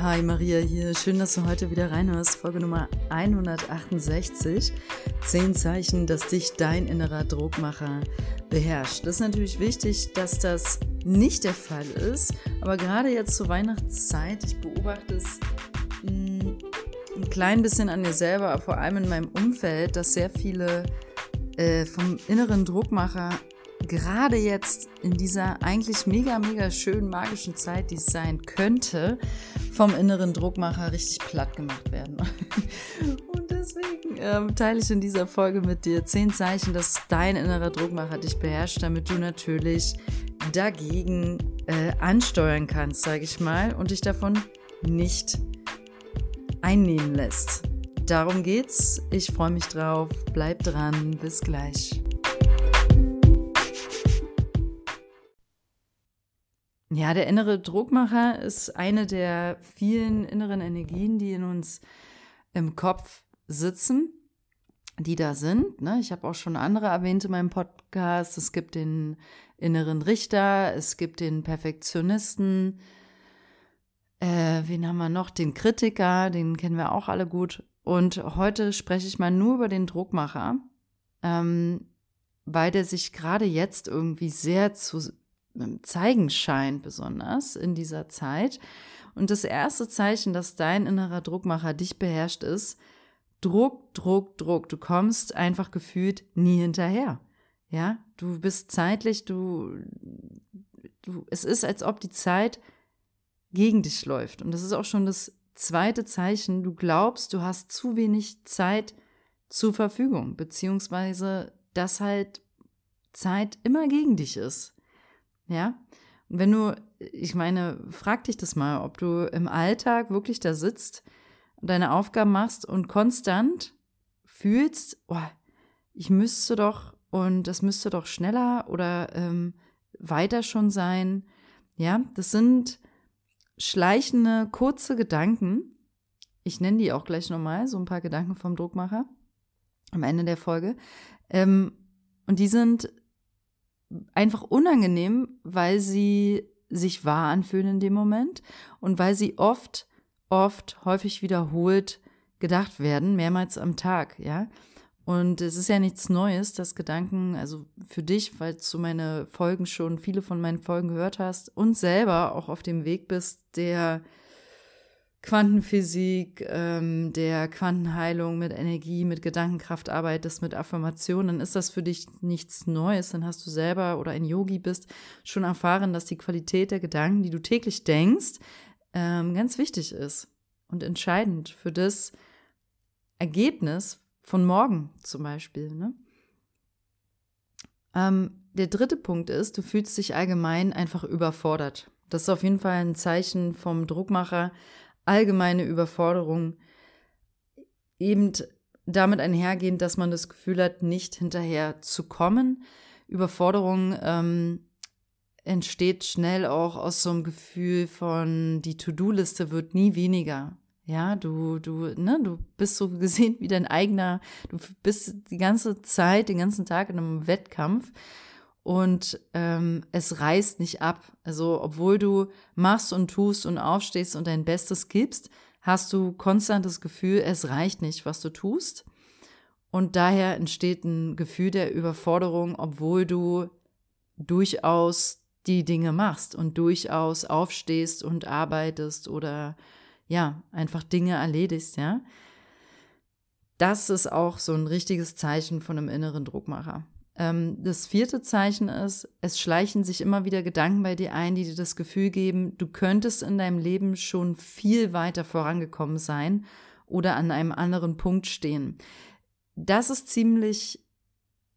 Hi Maria hier, schön, dass du heute wieder reinhörst. Folge Nummer 168. Zehn Zeichen, dass dich dein innerer Druckmacher beherrscht. Das ist natürlich wichtig, dass das nicht der Fall ist, aber gerade jetzt zur Weihnachtszeit, ich beobachte es hm, ein klein bisschen an mir selber, aber vor allem in meinem Umfeld, dass sehr viele äh, vom inneren Druckmacher gerade jetzt in dieser eigentlich mega, mega schönen magischen Zeit, die es sein könnte, vom inneren Druckmacher richtig platt gemacht werden. Und deswegen ähm, teile ich in dieser Folge mit dir zehn Zeichen, dass dein innerer Druckmacher dich beherrscht, damit du natürlich dagegen äh, ansteuern kannst, sage ich mal, und dich davon nicht einnehmen lässt. Darum geht's. Ich freue mich drauf. Bleib dran. Bis gleich. Ja, der innere Druckmacher ist eine der vielen inneren Energien, die in uns im Kopf sitzen, die da sind. Ne? Ich habe auch schon andere erwähnt in meinem Podcast. Es gibt den inneren Richter, es gibt den Perfektionisten. Äh, wen haben wir noch? Den Kritiker, den kennen wir auch alle gut. Und heute spreche ich mal nur über den Druckmacher, ähm, weil der sich gerade jetzt irgendwie sehr zu zeigen scheint, besonders in dieser Zeit. Und das erste Zeichen, dass dein innerer Druckmacher dich beherrscht, ist Druck, Druck, Druck. Du kommst einfach gefühlt nie hinterher. Ja, du bist zeitlich, du, du, es ist, als ob die Zeit gegen dich läuft. Und das ist auch schon das zweite Zeichen. Du glaubst, du hast zu wenig Zeit zur Verfügung, beziehungsweise dass halt Zeit immer gegen dich ist. Ja. Und wenn du, ich meine, frag dich das mal, ob du im Alltag wirklich da sitzt und deine Aufgaben machst und konstant fühlst, oh, ich müsste doch und das müsste doch schneller oder ähm, weiter schon sein. Ja, das sind schleichende, kurze Gedanken. Ich nenne die auch gleich nochmal, so ein paar Gedanken vom Druckmacher am Ende der Folge. Ähm, und die sind einfach unangenehm, weil sie sich wahr anfühlen in dem Moment und weil sie oft, oft, häufig wiederholt gedacht werden, mehrmals am Tag, ja. Und es ist ja nichts Neues, dass Gedanken, also für dich, weil du meine Folgen schon, viele von meinen Folgen gehört hast und selber auch auf dem Weg bist, der Quantenphysik, ähm, der Quantenheilung mit Energie, mit Gedankenkraft arbeitest, mit Affirmationen, dann ist das für dich nichts Neues. Dann hast du selber oder ein Yogi bist, schon erfahren, dass die Qualität der Gedanken, die du täglich denkst, ähm, ganz wichtig ist und entscheidend für das Ergebnis von morgen zum Beispiel. Ne? Ähm, der dritte Punkt ist, du fühlst dich allgemein einfach überfordert. Das ist auf jeden Fall ein Zeichen vom Druckmacher, allgemeine Überforderung eben damit einhergehend, dass man das Gefühl hat, nicht hinterher zu kommen. Überforderung ähm, entsteht schnell auch aus so einem Gefühl von, die To-Do-Liste wird nie weniger. Ja, du, du, ne, du bist so gesehen wie dein eigener, du bist die ganze Zeit, den ganzen Tag in einem Wettkampf und ähm, es reißt nicht ab. Also obwohl du machst und tust und aufstehst und dein Bestes gibst, hast du konstant das Gefühl, es reicht nicht, was du tust. Und daher entsteht ein Gefühl der Überforderung, obwohl du durchaus die Dinge machst und durchaus aufstehst und arbeitest oder ja, einfach Dinge erledigst, ja. Das ist auch so ein richtiges Zeichen von einem inneren Druckmacher. Ähm, das vierte Zeichen ist, es schleichen sich immer wieder Gedanken bei dir ein, die dir das Gefühl geben, du könntest in deinem Leben schon viel weiter vorangekommen sein oder an einem anderen Punkt stehen. Das ist ziemlich,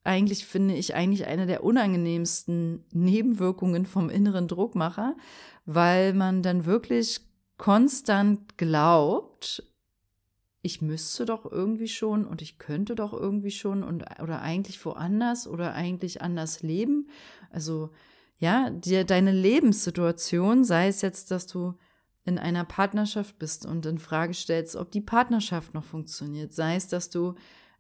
eigentlich finde ich, eigentlich eine der unangenehmsten Nebenwirkungen vom inneren Druckmacher, weil man dann wirklich konstant glaubt, ich müsste doch irgendwie schon und ich könnte doch irgendwie schon und oder eigentlich woanders oder eigentlich anders leben. Also ja, dir deine Lebenssituation, sei es jetzt, dass du in einer Partnerschaft bist und in Frage stellst, ob die Partnerschaft noch funktioniert, sei es, dass du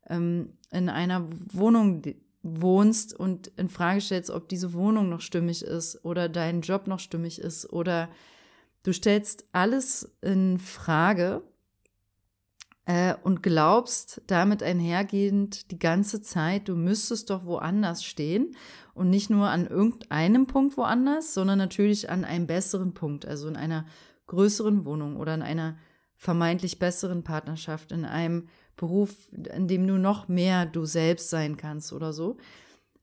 ähm, in einer Wohnung wohnst und in Frage stellst, ob diese Wohnung noch stimmig ist oder dein Job noch stimmig ist oder Du stellst alles in Frage äh, und glaubst damit einhergehend die ganze Zeit, du müsstest doch woanders stehen und nicht nur an irgendeinem Punkt woanders, sondern natürlich an einem besseren Punkt, also in einer größeren Wohnung oder in einer vermeintlich besseren Partnerschaft, in einem Beruf, in dem du noch mehr du selbst sein kannst oder so.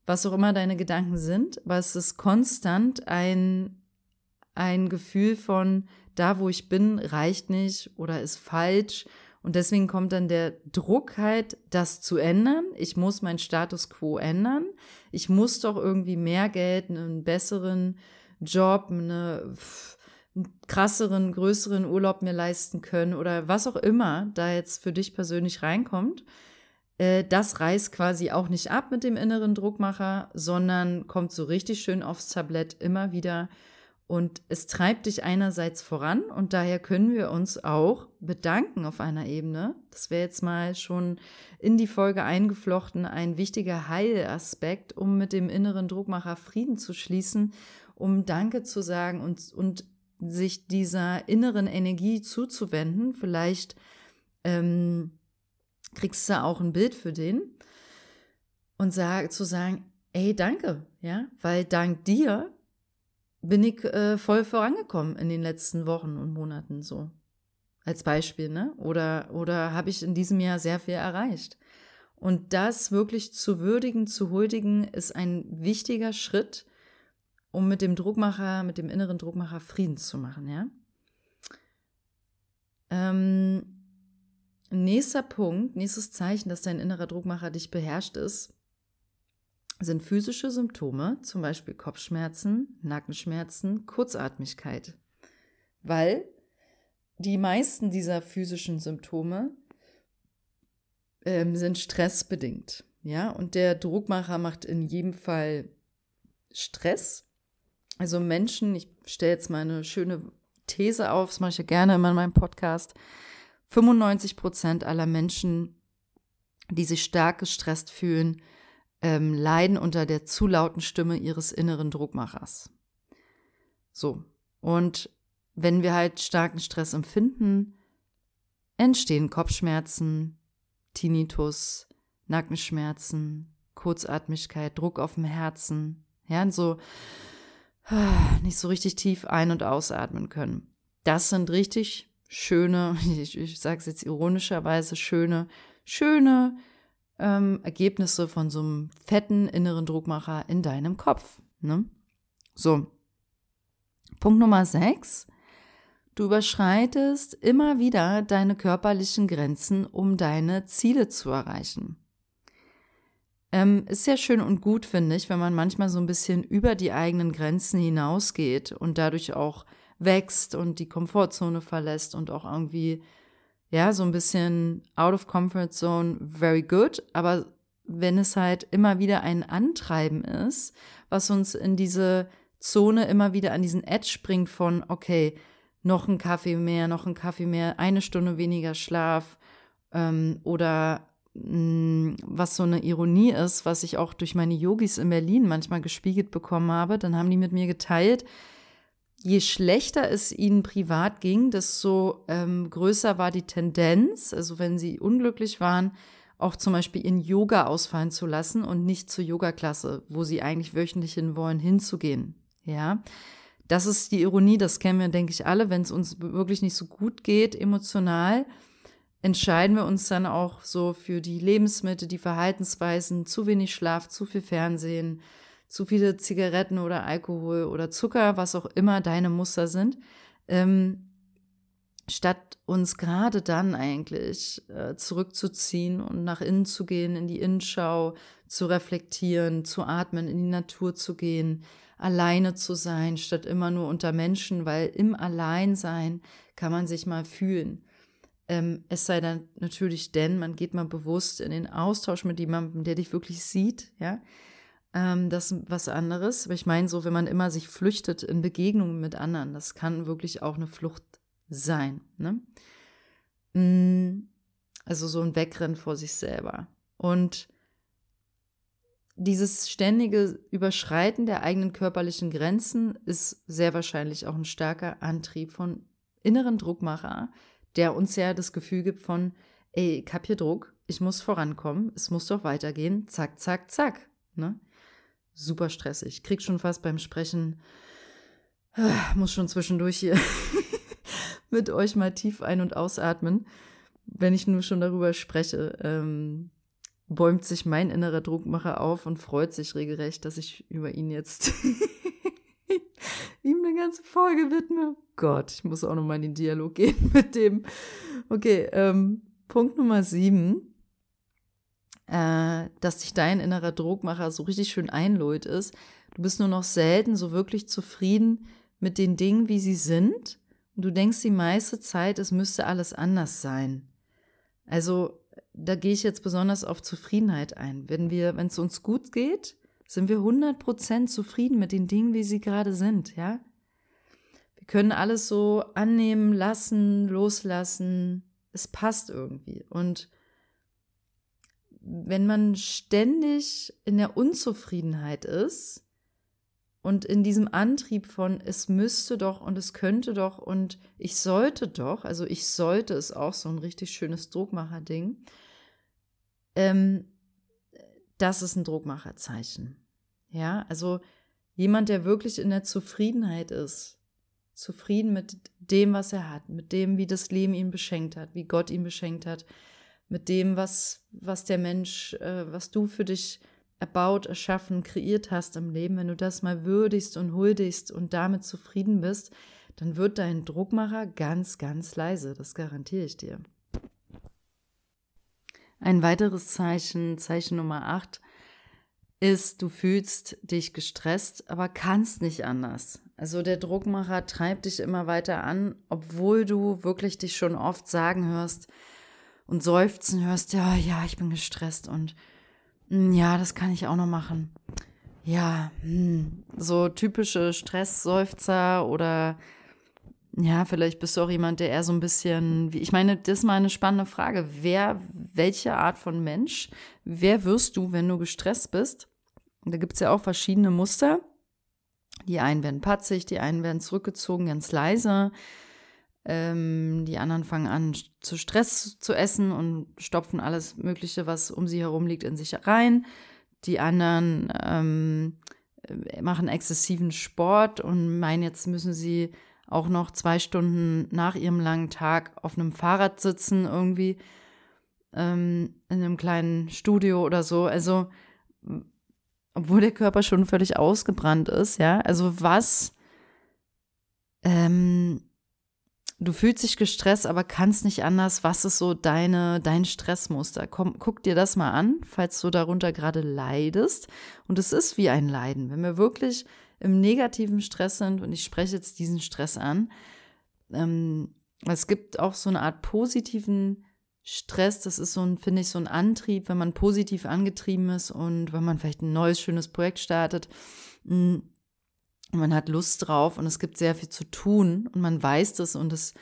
Was auch immer deine Gedanken sind, aber es ist konstant ein, ein Gefühl von, da wo ich bin, reicht nicht oder ist falsch und deswegen kommt dann der Druck halt, das zu ändern. Ich muss meinen Status quo ändern. Ich muss doch irgendwie mehr Geld, einen besseren Job, eine, einen krasseren, größeren Urlaub mir leisten können oder was auch immer da jetzt für dich persönlich reinkommt. Äh, das reißt quasi auch nicht ab mit dem inneren Druckmacher, sondern kommt so richtig schön aufs Tablett immer wieder und es treibt dich einerseits voran und daher können wir uns auch bedanken auf einer Ebene. Das wäre jetzt mal schon in die Folge eingeflochten, ein wichtiger Heilaspekt, um mit dem inneren Druckmacher Frieden zu schließen, um Danke zu sagen und, und sich dieser inneren Energie zuzuwenden. Vielleicht ähm, kriegst du auch ein Bild für den und sag, zu sagen, ey, danke, ja, weil dank dir bin ich äh, voll vorangekommen in den letzten Wochen und Monaten so. Als Beispiel, ne? Oder, oder habe ich in diesem Jahr sehr viel erreicht. Und das wirklich zu würdigen, zu huldigen, ist ein wichtiger Schritt, um mit dem Druckmacher, mit dem inneren Druckmacher Frieden zu machen, ja? Ähm, nächster Punkt, nächstes Zeichen, dass dein innerer Druckmacher dich beherrscht ist, sind physische Symptome, zum Beispiel Kopfschmerzen, Nackenschmerzen, Kurzatmigkeit. Weil die meisten dieser physischen Symptome ähm, sind stressbedingt. Ja, und der Druckmacher macht in jedem Fall Stress. Also Menschen, ich stelle jetzt mal eine schöne These auf, das mache ich ja gerne immer in meinem Podcast. 95 Prozent aller Menschen, die sich stark gestresst fühlen, ähm, leiden unter der zu lauten Stimme ihres inneren Druckmachers. So. Und wenn wir halt starken Stress empfinden, entstehen Kopfschmerzen, Tinnitus, Nackenschmerzen, Kurzatmigkeit, Druck auf dem Herzen, ja, und so nicht so richtig tief ein- und ausatmen können. Das sind richtig schöne, ich, ich sage es jetzt ironischerweise, schöne, schöne ähm, Ergebnisse von so einem fetten inneren Druckmacher in deinem Kopf. Ne? So. Punkt Nummer 6. Du überschreitest immer wieder deine körperlichen Grenzen, um deine Ziele zu erreichen. Ähm, ist sehr schön und gut, finde ich, wenn man manchmal so ein bisschen über die eigenen Grenzen hinausgeht und dadurch auch wächst und die Komfortzone verlässt und auch irgendwie ja, so ein bisschen out of comfort zone, very good. Aber wenn es halt immer wieder ein Antreiben ist, was uns in diese Zone immer wieder an diesen Edge bringt von, okay, noch ein Kaffee mehr, noch ein Kaffee mehr, eine Stunde weniger Schlaf ähm, oder mh, mm, was so eine Ironie ist, was ich auch durch meine Yogis in Berlin manchmal gespiegelt bekommen habe, dann haben die mit mir geteilt, je schlechter es ihnen privat ging, desto ähm, größer war die Tendenz, also wenn sie unglücklich waren, auch zum Beispiel ihren Yoga ausfallen zu lassen und nicht zur Yoga-Klasse, wo sie eigentlich wöchentlich hin wollen, hinzugehen. Ja, das ist die Ironie, das kennen wir, denke ich, alle. Wenn es uns wirklich nicht so gut geht, emotional, entscheiden wir uns dann auch so für die Lebensmittel, die Verhaltensweisen, zu wenig Schlaf, zu viel Fernsehen, zu viele Zigaretten oder Alkohol oder Zucker, was auch immer deine Muster sind, ähm, statt uns gerade dann eigentlich äh, zurückzuziehen und nach innen zu gehen, in die Innenschau, zu reflektieren, zu atmen, in die Natur zu gehen, alleine zu sein, statt immer nur unter Menschen, weil im Alleinsein kann man sich mal fühlen. Ähm, es sei dann natürlich denn, man geht mal bewusst in den Austausch mit jemandem, der dich wirklich sieht, ja, ähm, das ist was anderes. Aber ich meine, so, wenn man immer sich flüchtet in Begegnungen mit anderen, das kann wirklich auch eine Flucht sein. Ne? Mm, also so ein Wegrennen vor sich selber. Und dieses ständige Überschreiten der eigenen körperlichen Grenzen ist sehr wahrscheinlich auch ein starker Antrieb von inneren Druckmacher, der uns ja das Gefühl gibt von, ey, ich hab hier Druck, ich muss vorankommen, es muss doch weitergehen, zack, zack, zack. Ne? Super stressig. Krieg schon fast beim Sprechen, äh, muss schon zwischendurch hier mit euch mal tief ein- und ausatmen, wenn ich nur schon darüber spreche. Ähm, bäumt sich mein innerer Druckmacher auf und freut sich regelrecht, dass ich über ihn jetzt ihm eine ganze Folge widme. Gott, ich muss auch nochmal in den Dialog gehen mit dem. Okay, ähm, Punkt Nummer sieben, äh, dass dich dein innerer Druckmacher so richtig schön einlullt ist. Du bist nur noch selten so wirklich zufrieden mit den Dingen, wie sie sind. Und du denkst die meiste Zeit, es müsste alles anders sein. Also da gehe ich jetzt besonders auf Zufriedenheit ein. Wenn wir, wenn es uns gut geht, sind wir 100% zufrieden mit den Dingen, wie sie gerade sind, ja? Wir können alles so annehmen, lassen, loslassen. Es passt irgendwie. Und wenn man ständig in der Unzufriedenheit ist und in diesem Antrieb von es müsste doch und es könnte doch und ich sollte doch, also ich sollte ist auch so ein richtig schönes Druckmacher-Ding, ähm, das ist ein Druckmacherzeichen. Ja, also jemand, der wirklich in der Zufriedenheit ist, zufrieden mit dem, was er hat, mit dem, wie das Leben ihn beschenkt hat, wie Gott ihn beschenkt hat, mit dem, was, was der Mensch, äh, was du für dich erbaut, erschaffen, kreiert hast im Leben, wenn du das mal würdigst und huldigst und damit zufrieden bist, dann wird dein Druckmacher ganz, ganz leise. Das garantiere ich dir. Ein weiteres Zeichen, Zeichen Nummer 8, ist, du fühlst dich gestresst, aber kannst nicht anders. Also der Druckmacher treibt dich immer weiter an, obwohl du wirklich dich schon oft sagen hörst und seufzen hörst, ja, ja, ich bin gestresst und hm, ja, das kann ich auch noch machen. Ja, hm, so typische Stressseufzer oder ja, vielleicht bist du auch jemand, der eher so ein bisschen, wie, ich meine, das ist mal eine spannende Frage. Wer, welche Art von Mensch, wer wirst du, wenn du gestresst bist? Da gibt es ja auch verschiedene Muster. Die einen werden patzig, die einen werden zurückgezogen, ganz leise. Ähm, die anderen fangen an, zu Stress zu essen und stopfen alles Mögliche, was um sie herum liegt, in sich rein. Die anderen ähm, machen exzessiven Sport und meinen, jetzt müssen sie auch noch zwei Stunden nach ihrem langen Tag auf einem Fahrrad sitzen, irgendwie ähm, in einem kleinen Studio oder so. Also, obwohl der Körper schon völlig ausgebrannt ist, ja. Also, was, ähm, du fühlst dich gestresst, aber kannst nicht anders. Was ist so deine, dein Stressmuster? Komm, guck dir das mal an, falls du darunter gerade leidest. Und es ist wie ein Leiden. Wenn wir wirklich im negativen Stress sind, und ich spreche jetzt diesen Stress an, ähm, es gibt auch so eine Art positiven Stress, das ist so ein, finde ich, so ein Antrieb, wenn man positiv angetrieben ist und wenn man vielleicht ein neues, schönes Projekt startet. Und man hat Lust drauf und es gibt sehr viel zu tun und man weiß das und es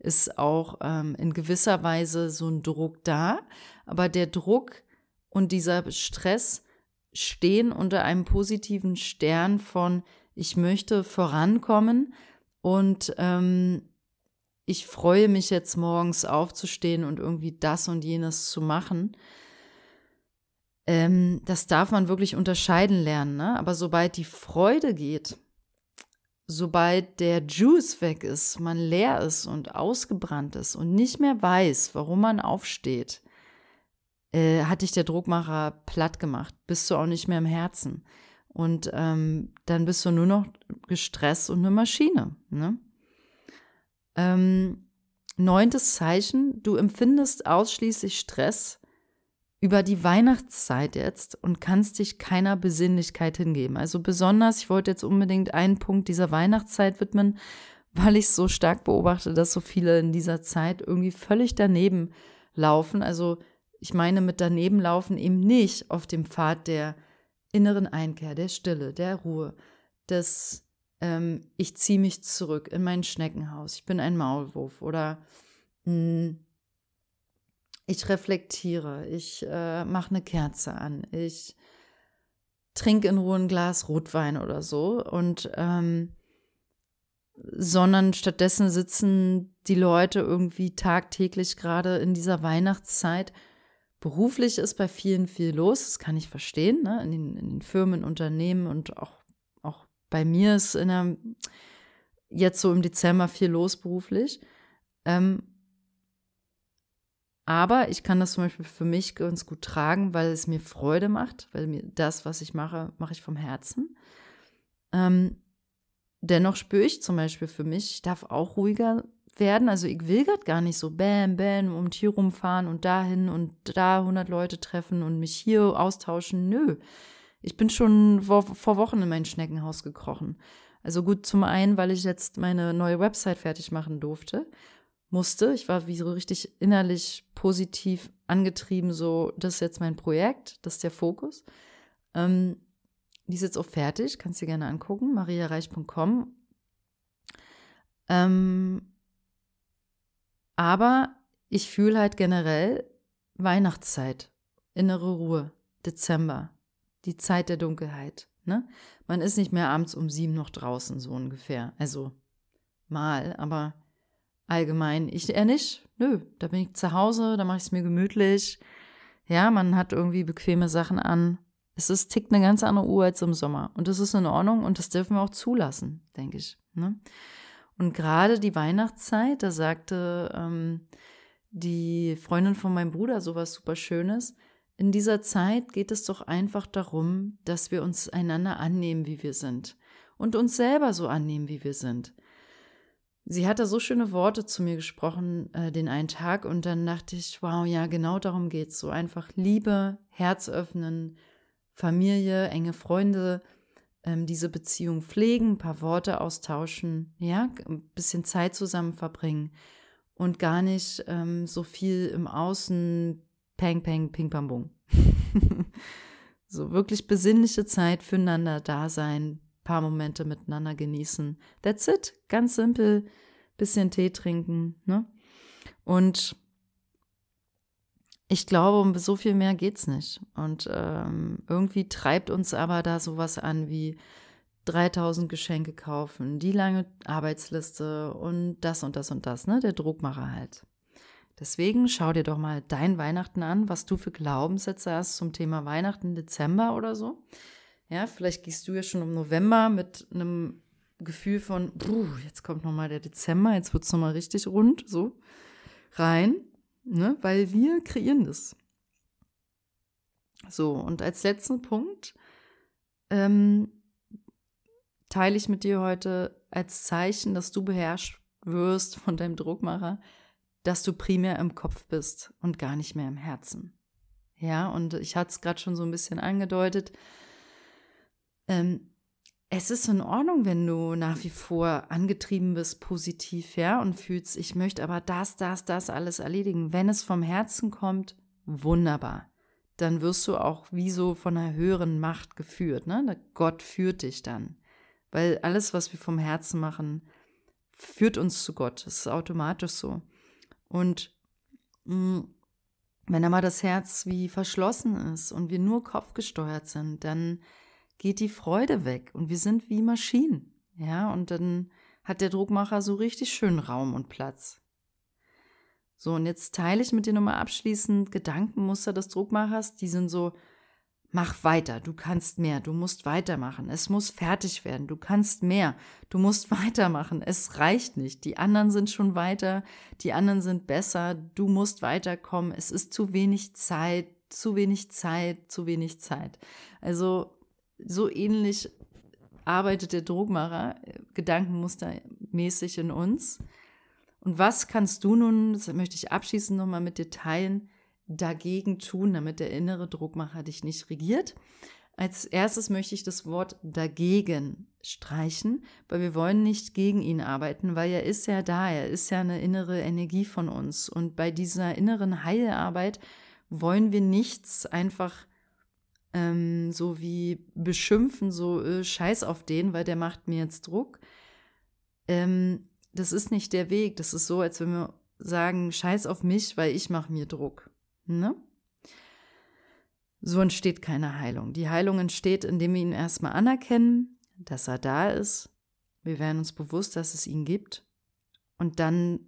ist auch ähm, in gewisser Weise so ein Druck da. Aber der Druck und dieser Stress stehen unter einem positiven Stern von, ich möchte vorankommen und ähm, ich freue mich jetzt morgens aufzustehen und irgendwie das und jenes zu machen. Ähm, das darf man wirklich unterscheiden lernen, ne? aber sobald die Freude geht, sobald der Juice weg ist, man leer ist und ausgebrannt ist und nicht mehr weiß, warum man aufsteht, äh, hat dich der Druckmacher platt gemacht, bist du auch nicht mehr im Herzen. Und ähm, dann bist du nur noch gestresst und eine Maschine. Ne? Ähm, neuntes Zeichen, du empfindest ausschließlich Stress über die Weihnachtszeit jetzt und kannst dich keiner Besinnlichkeit hingeben. Also besonders, ich wollte jetzt unbedingt einen Punkt dieser Weihnachtszeit widmen, weil ich so stark beobachte, dass so viele in dieser Zeit irgendwie völlig daneben laufen. Also ich meine mit daneben laufen eben nicht auf dem Pfad der inneren Einkehr, der Stille, der Ruhe, des ähm, ich ziehe mich zurück in mein Schneckenhaus, ich bin ein Maulwurf oder mh, hm, ich reflektiere, ich äh, mache eine Kerze an, ich trink in Ruhe ein Glas Rotwein oder so. Und ähm, sondern stattdessen sitzen die Leute irgendwie tagtäglich gerade in dieser Weihnachtszeit. Beruflich ist bei vielen viel los, das kann ich verstehen, ne? in, den, in den Firmen, Unternehmen und auch, auch bei mir ist in der, jetzt so im Dezember viel los beruflich. Ähm, aber ich kann das zum Beispiel für mich ganz gut tragen, weil es mir Freude macht, weil mir das, was ich mache, mache ich vom Herzen. Ähm, dennoch spüre ich zum Beispiel für mich, ich darf auch ruhiger werden. Also ich will gerade gar nicht so bam, bam, um hier rumfahren und dahin und da 100 Leute treffen und mich hier austauschen. Nö, ich bin schon vor, vor Wochen in mein Schneckenhaus gekrochen. Also gut, zum einen, weil ich jetzt meine neue Website fertig machen durfte musste. Ich war wie so richtig innerlich positiv angetrieben, so, das ist jetzt mein Projekt, das ist der Fokus. Ähm, die ist jetzt auch fertig, kannst dir gerne angucken, mariareich.com. Ähm, aber ich fühle halt generell Weihnachtszeit, innere Ruhe, Dezember, die Zeit der Dunkelheit. Ne? Man ist nicht mehr abends um sieben noch draußen, so ungefähr. Also mal, aber allgemein. Ich eher nicht. Nö, da bin ich zu Hause, da mache ich es mir gemütlich. Ja, man hat irgendwie bequeme Sachen an. Es ist, tickt eine ganz andere Uhr als im Sommer. Und das ist in Ordnung und das dürfen wir auch zulassen, denke ich. Ne? Und gerade die Weihnachtszeit, da sagte ähm, die Freundin von meinem Bruder sowas super Schönes. In dieser Zeit geht es doch einfach darum, dass wir uns einander annehmen, wie wir sind. Und uns selber so annehmen, wie wir sind. Sie hatte so schöne Worte zu mir gesprochen äh, den einen Tag und dann dachte ich, wow, ja, genau darum geht's. So einfach Liebe, Herz öffnen, Familie, enge Freunde, ähm, diese Beziehung pflegen, ein paar Worte austauschen, ja, ein bisschen Zeit zusammen verbringen und gar nicht ähm, so viel im Außen Peng, Peng, Ping, Pam, Bung. so wirklich besinnliche Zeit füreinander da sein, paar Momente miteinander genießen. That's it. Ganz simpel. Bisschen Tee trinken. Ne? Und ich glaube, um so viel mehr geht's nicht. Und ähm, irgendwie treibt uns aber da sowas an wie 3000 Geschenke kaufen, die lange Arbeitsliste und das und das und das, ne? Der Druckmacher halt. Deswegen schau dir doch mal dein Weihnachten an, was du für Glaubenssätze hast zum Thema Weihnachten Dezember oder so. Ja, vielleicht gehst du ja schon im November mit einem Gefühl von, jetzt kommt nochmal der Dezember, jetzt wird es nochmal richtig rund, so rein, ne? weil wir kreieren das. So, und als letzten Punkt ähm, teile ich mit dir heute als Zeichen, dass du beherrscht wirst von deinem Druckmacher, dass du primär im Kopf bist und gar nicht mehr im Herzen. Ja, und ich hatte es gerade schon so ein bisschen angedeutet, ähm, es ist in Ordnung, wenn du nach wie vor angetrieben bist, positiv, ja, und fühlst, ich möchte aber das, das, das alles erledigen. Wenn es vom Herzen kommt, wunderbar. Dann wirst du auch wie so von einer höheren Macht geführt, ne? Gott führt dich dann. Weil alles, was wir vom Herzen machen, führt uns zu Gott. Das ist automatisch so. Und mh, mm, wenn aber das Herz wie verschlossen ist und wir nur kopfgesteuert sind, dann geht die Freude weg und wir sind wie Maschinen. Ja, und dann hat der Druckmacher so richtig schön Raum und Platz. So, und jetzt teile ich mit dir nochmal abschließend Gedankenmuster des Druckmachers. Die sind so, mach weiter, du kannst mehr, du musst weitermachen, es muss fertig werden, du kannst mehr, du musst weitermachen, es reicht nicht, die anderen sind schon weiter, die anderen sind besser, du musst weiterkommen, es ist zu wenig Zeit, zu wenig Zeit, zu wenig Zeit. Also so ähnlich arbeitet der Druckmacher äh, gedankenmustermäßig in uns. Und was kannst du nun, das möchte ich abschließend nochmal mit dir teilen, dagegen tun, damit der innere Druckmacher dich nicht regiert? Als erstes möchte ich das Wort dagegen streichen, weil wir wollen nicht gegen ihn arbeiten, weil er ist ja da, er ist ja eine innere Energie von uns. Und bei dieser inneren Heilarbeit wollen wir nichts einfach ähm, so wie beschimpfen, so äh, scheiß auf den, weil der macht mir jetzt Druck. Ähm, das ist nicht der Weg. Das ist so, als wenn wir sagen, scheiß auf mich, weil ich mache mir Druck. Ne? So entsteht keine Heilung. Die Heilung entsteht, indem wir ihn erstmal anerkennen, dass er da ist. Wir werden uns bewusst, dass es ihn gibt. Und dann,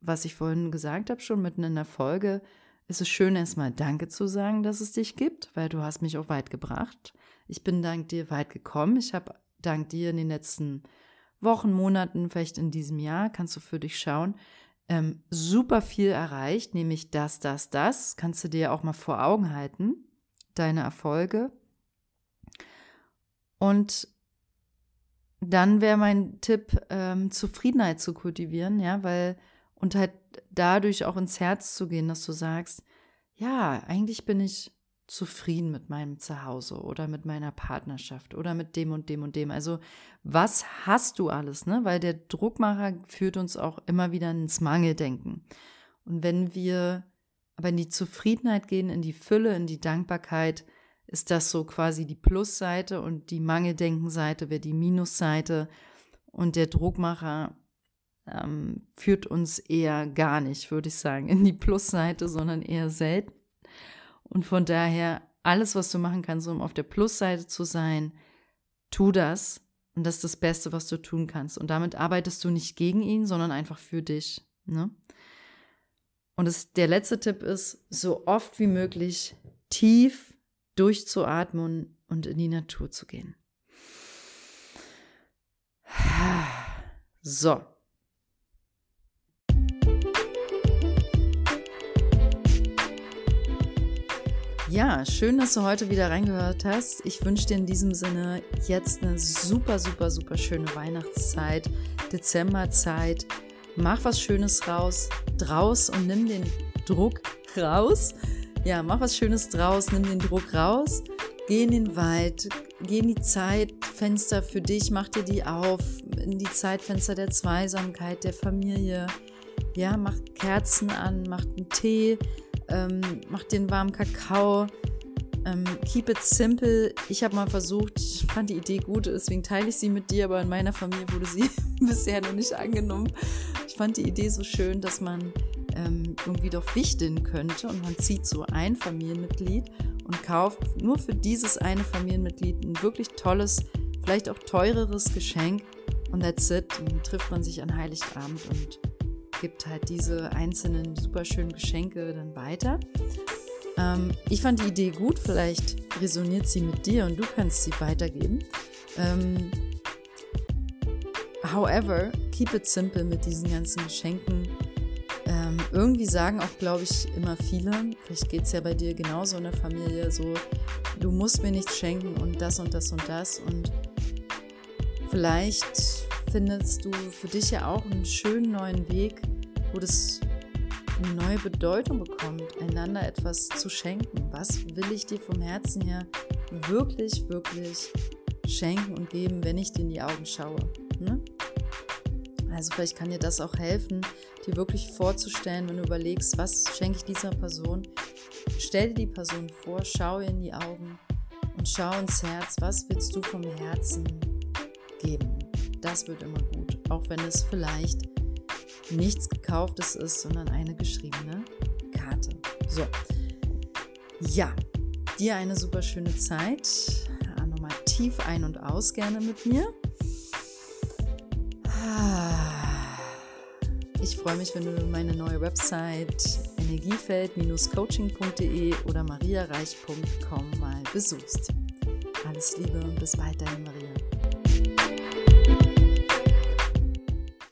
was ich vorhin gesagt habe, schon mitten in der Folge, ist es schön, erstmal Danke zu sagen, dass es dich gibt, weil du hast mich auch weit gebracht. Ich bin dank dir weit gekommen. Ich habe dank dir in den letzten Wochen, Monaten, vielleicht in diesem Jahr, kannst du für dich schauen, ähm, super viel erreicht, nämlich das, das, das. Kannst du dir auch mal vor Augen halten, deine Erfolge. Und dann wäre mein Tipp, ähm, Zufriedenheit zu kultivieren, ja, weil und halt dadurch auch ins Herz zu gehen, dass du sagst, ja, eigentlich bin ich zufrieden mit meinem Zuhause oder mit meiner Partnerschaft oder mit dem und dem und dem. Also was hast du alles, ne? Weil der Druckmacher führt uns auch immer wieder ins Mangeldenken. Und wenn wir aber in die Zufriedenheit gehen, in die Fülle, in die Dankbarkeit, ist das so quasi die Plusseite und die Mangeldenkenseite wäre die Minusseite. Und der Druckmacher ähm, führt uns eher gar nicht, würde ich sagen, in die Plusseite, sondern eher selten. Und von daher, alles, was du machen kannst, um auf der Plusseite zu sein, tu das. Und das ist das Beste, was du tun kannst. Und damit arbeitest du nicht gegen ihn, sondern einfach für dich. Ne? Und das, der letzte Tipp ist, so oft wie möglich tief durchzuatmen und in die Natur zu gehen. So, Ja, schön, dass du heute wieder reingehört hast. Ich wünsche dir in diesem Sinne jetzt eine super, super, super schöne Weihnachtszeit, Dezemberzeit. Mach was Schönes raus, draus und nimm den Druck raus. Ja, mach was Schönes draus, nimm den Druck raus. Geh in den Wald, geh in die Zeitfenster für dich, mach dir die auf, in die Zeitfenster der Zweisamkeit, der Familie. Ja, mach Kerzen an, mach einen Tee, ähm, mach den warmen Kakao. Ähm, keep it simple. Ich habe mal versucht, ich fand die Idee gut, deswegen teile ich sie mit dir, aber in meiner Familie wurde sie bisher noch nicht angenommen. Ich fand die Idee so schön, dass man ähm, irgendwie doch wichteln könnte und man zieht so ein Familienmitglied und kauft nur für dieses eine Familienmitglied ein wirklich tolles, vielleicht auch teureres Geschenk und that's it. Dann trifft man sich an Heiligabend und gibt halt diese einzelnen super schönen Geschenke dann weiter. Ähm, ich fand die Idee gut, vielleicht resoniert sie mit dir und du kannst sie weitergeben. Ähm, however, keep it simple mit diesen ganzen Geschenken. Ähm, irgendwie sagen auch, glaube ich, immer viele, vielleicht geht es ja bei dir genauso in der Familie, so, du musst mir nichts schenken und das und das und das. Und vielleicht findest du für dich ja auch einen schönen neuen Weg, wo das eine neue Bedeutung bekommt, einander etwas zu schenken. Was will ich dir vom Herzen her wirklich, wirklich schenken und geben, wenn ich dir in die Augen schaue? Ne? Also vielleicht kann dir das auch helfen, dir wirklich vorzustellen, wenn du überlegst, was schenke ich dieser Person. Stell dir die Person vor, schau ihr in die Augen und schau ins Herz, was willst du vom Herzen geben. Das wird immer gut, auch wenn es vielleicht nichts gekauftes ist, sondern eine geschriebene Karte. So. Ja, dir eine super schöne Zeit. Nochmal tief ein und aus gerne mit mir. Ich freue mich, wenn du meine neue Website energiefeld-coaching.de oder mariareich.com mal besuchst. Alles Liebe und bis bald, deine Maria.